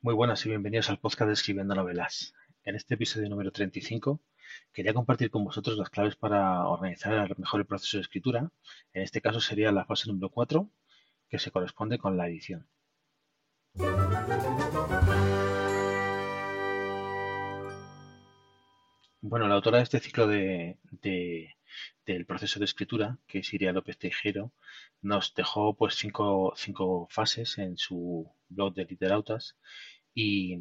Muy buenas y bienvenidos al podcast de Escribiendo Novelas. En este episodio número 35 quería compartir con vosotros las claves para organizar mejor el proceso de escritura. En este caso sería la fase número 4, que se corresponde con la edición. Bueno, la autora de este ciclo de, del proceso de escritura, que es Iria López Tejero, nos dejó pues cinco, cinco fases en su blog de Literautas y,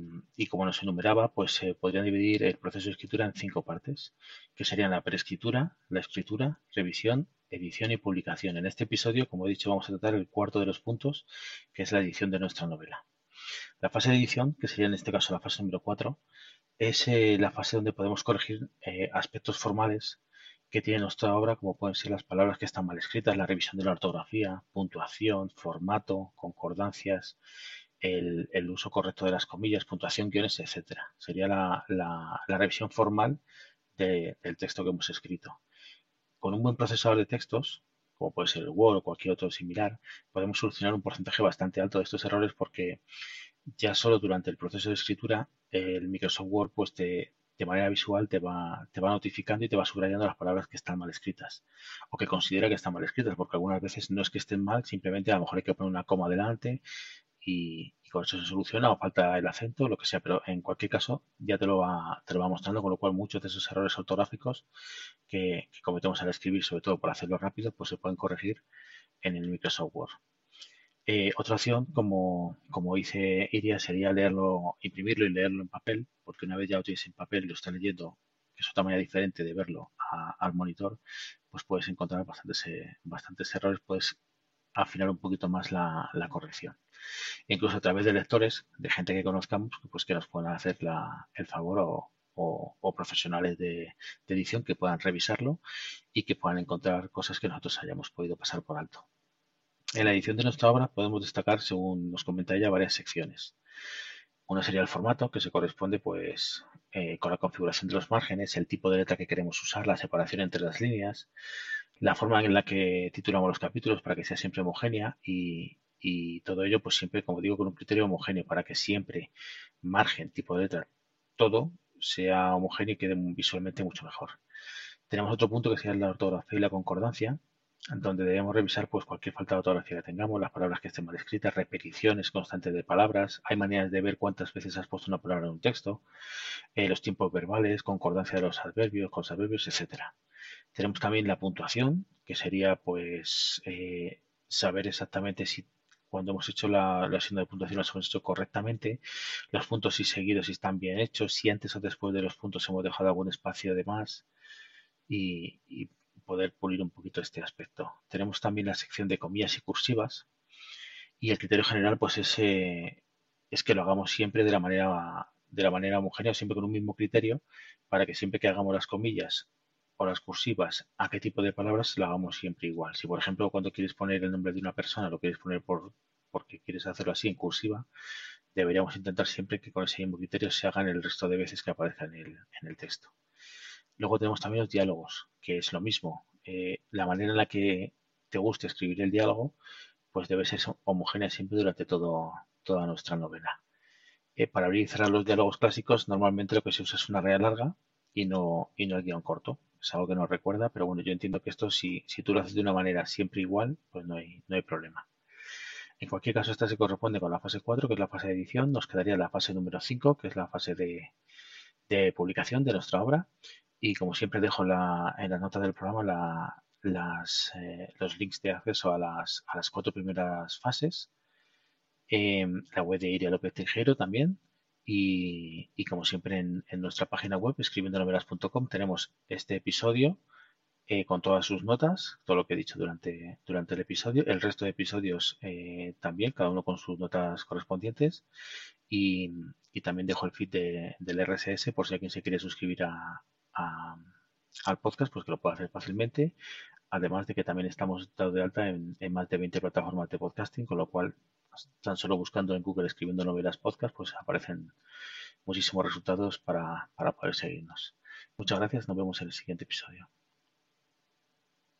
como nos enumeraba, pues se podría dividir el proceso de escritura en cinco partes, que serían la preescritura, la escritura, revisión, edición y publicación. En este episodio, como he dicho, vamos a tratar el cuarto de los puntos, que es la edición de nuestra novela. La fase de edición, que sería en este caso la fase número 4, es eh, la fase donde podemos corregir eh, aspectos formales que tiene nuestra obra, como pueden ser las palabras que están mal escritas, la revisión de la ortografía, puntuación, formato, concordancias, el, uso correcto de las comillas, puntuación, guiones, etcétera. Sería la, revisión formal del texto que hemos escrito. Con un buen procesador de textos, como puede ser el Word o cualquier otro similar, podemos solucionar un porcentaje bastante alto de estos errores porque ya solo durante el proceso de escritura el Microsoft Word pues de manera visual te va, te va notificando y te va subrayando las palabras que están mal escritas o que considera que están mal escritas, porque algunas veces no es que estén mal, simplemente a lo mejor hay que poner una coma delante y, con eso se soluciona o falta el acento, lo que sea, pero en cualquier caso ya te lo va, te lo va mostrando, con lo cual muchos de esos errores ortográficos que, que cometemos al escribir, sobre todo por hacerlo rápido, pues se pueden corregir en el Microsoft Word. Eh, otra opción, como, como dice Iria, sería leerlo, imprimirlo y leerlo en papel, porque una vez ya lo tienes en papel y lo estás leyendo, que es otra manera diferente de verlo al monitor, pues puedes encontrar bastantes, eh, bastantes errores, puedes afinar un poquito más la, corrección. incluso a través de lectores, de gente que conozcamos, pues que nos puedan hacer el favor o, profesionales de, de edición que puedan revisarlo y que puedan encontrar cosas que nosotros hayamos podido pasar por alto. En la edición de nuestra obra podemos destacar, según nos comenta ella, varias secciones. Una sería el formato, que se corresponde pues eh, con la configuración de los márgenes, el tipo de letra que queremos usar, la separación entre las líneas, la forma en la que titulamos los capítulos para que sea siempre homogénea y, y todo ello pues siempre, como digo, con un criterio homogéneo para que siempre margen, tipo de letra, todo sea homogéneo y quede visualmente mucho mejor. Tenemos otro punto que sería la ortografía y la concordancia, donde debemos revisar pues cualquier falta de ortografía que tengamos, las palabras que estén mal escritas, repeticiones constantes de palabras, hay maneras de ver cuántas veces has puesto una palabra en un texto, eh, los tiempos verbales, concordancia de los adverbios, con adverbios, etcétera. Tenemos también la puntuación, que sería pues eh, saber exactamente si cuando hemos hecho la, la de puntuación las hemos hecho correctamente, los puntos y seguidos si están bien hechos, si antes o después de los puntos hemos dejado algún espacio de más y poder pulir un poquito este aspecto. Tenemos también la sección de comillas y cursivas y el criterio general pues es, es que lo hagamos siempre de la manera de la manera homogénea, siempre con un mismo criterio, para que siempre que hagamos las comillas o las cursivas, a qué tipo de palabras lo hagamos siempre igual. Si por ejemplo cuando quieres poner el nombre de una persona lo quieres poner por porque quieres hacerlo así en cursiva, deberíamos intentar siempre que con ese mismo criterio se hagan el resto de veces que aparezca en el, en el texto. Luego tenemos también los diálogos, que es lo mismo. Eh, la manera en la que te guste escribir el diálogo, pues debe ser homogénea siempre durante todo, toda nuestra novela. Eh, para abrir y cerrar los diálogos clásicos, normalmente lo que se usa es una rea larga y no, y no el guion corto. Es algo que nos recuerda, pero bueno, yo entiendo que esto, si, si tú lo haces de una manera siempre igual, pues no hay, no hay problema. En cualquier caso, esta se corresponde con la fase 4, que es la fase de edición. Nos quedaría la fase número 5, que es la fase de, de publicación de nuestra obra. Y como siempre dejo la, en las notas del programa eh, los links de acceso a las, a las cuatro primeras fases. Em, la web de Iria López Tejero también. Y, como siempre en, nuestra página web, escribiendonovelas.com, tenemos este episodio eh, con todas sus notas, todo lo que he dicho durante, durante el episodio, el resto de episodios eh, también, cada uno con sus notas correspondientes. Y, también dejo el feed de, del RSS por si alguien se quiere suscribir a, al podcast, pues que lo pueda hacer fácilmente. Además de que también estamos dados de alta en, más de 20 plataformas de podcasting, con lo cual, pues, tan solo buscando en Google escribiendo novelas podcast, pues aparecen muchísimos resultados para, para poder seguirnos. Muchas gracias, nos vemos en el siguiente episodio.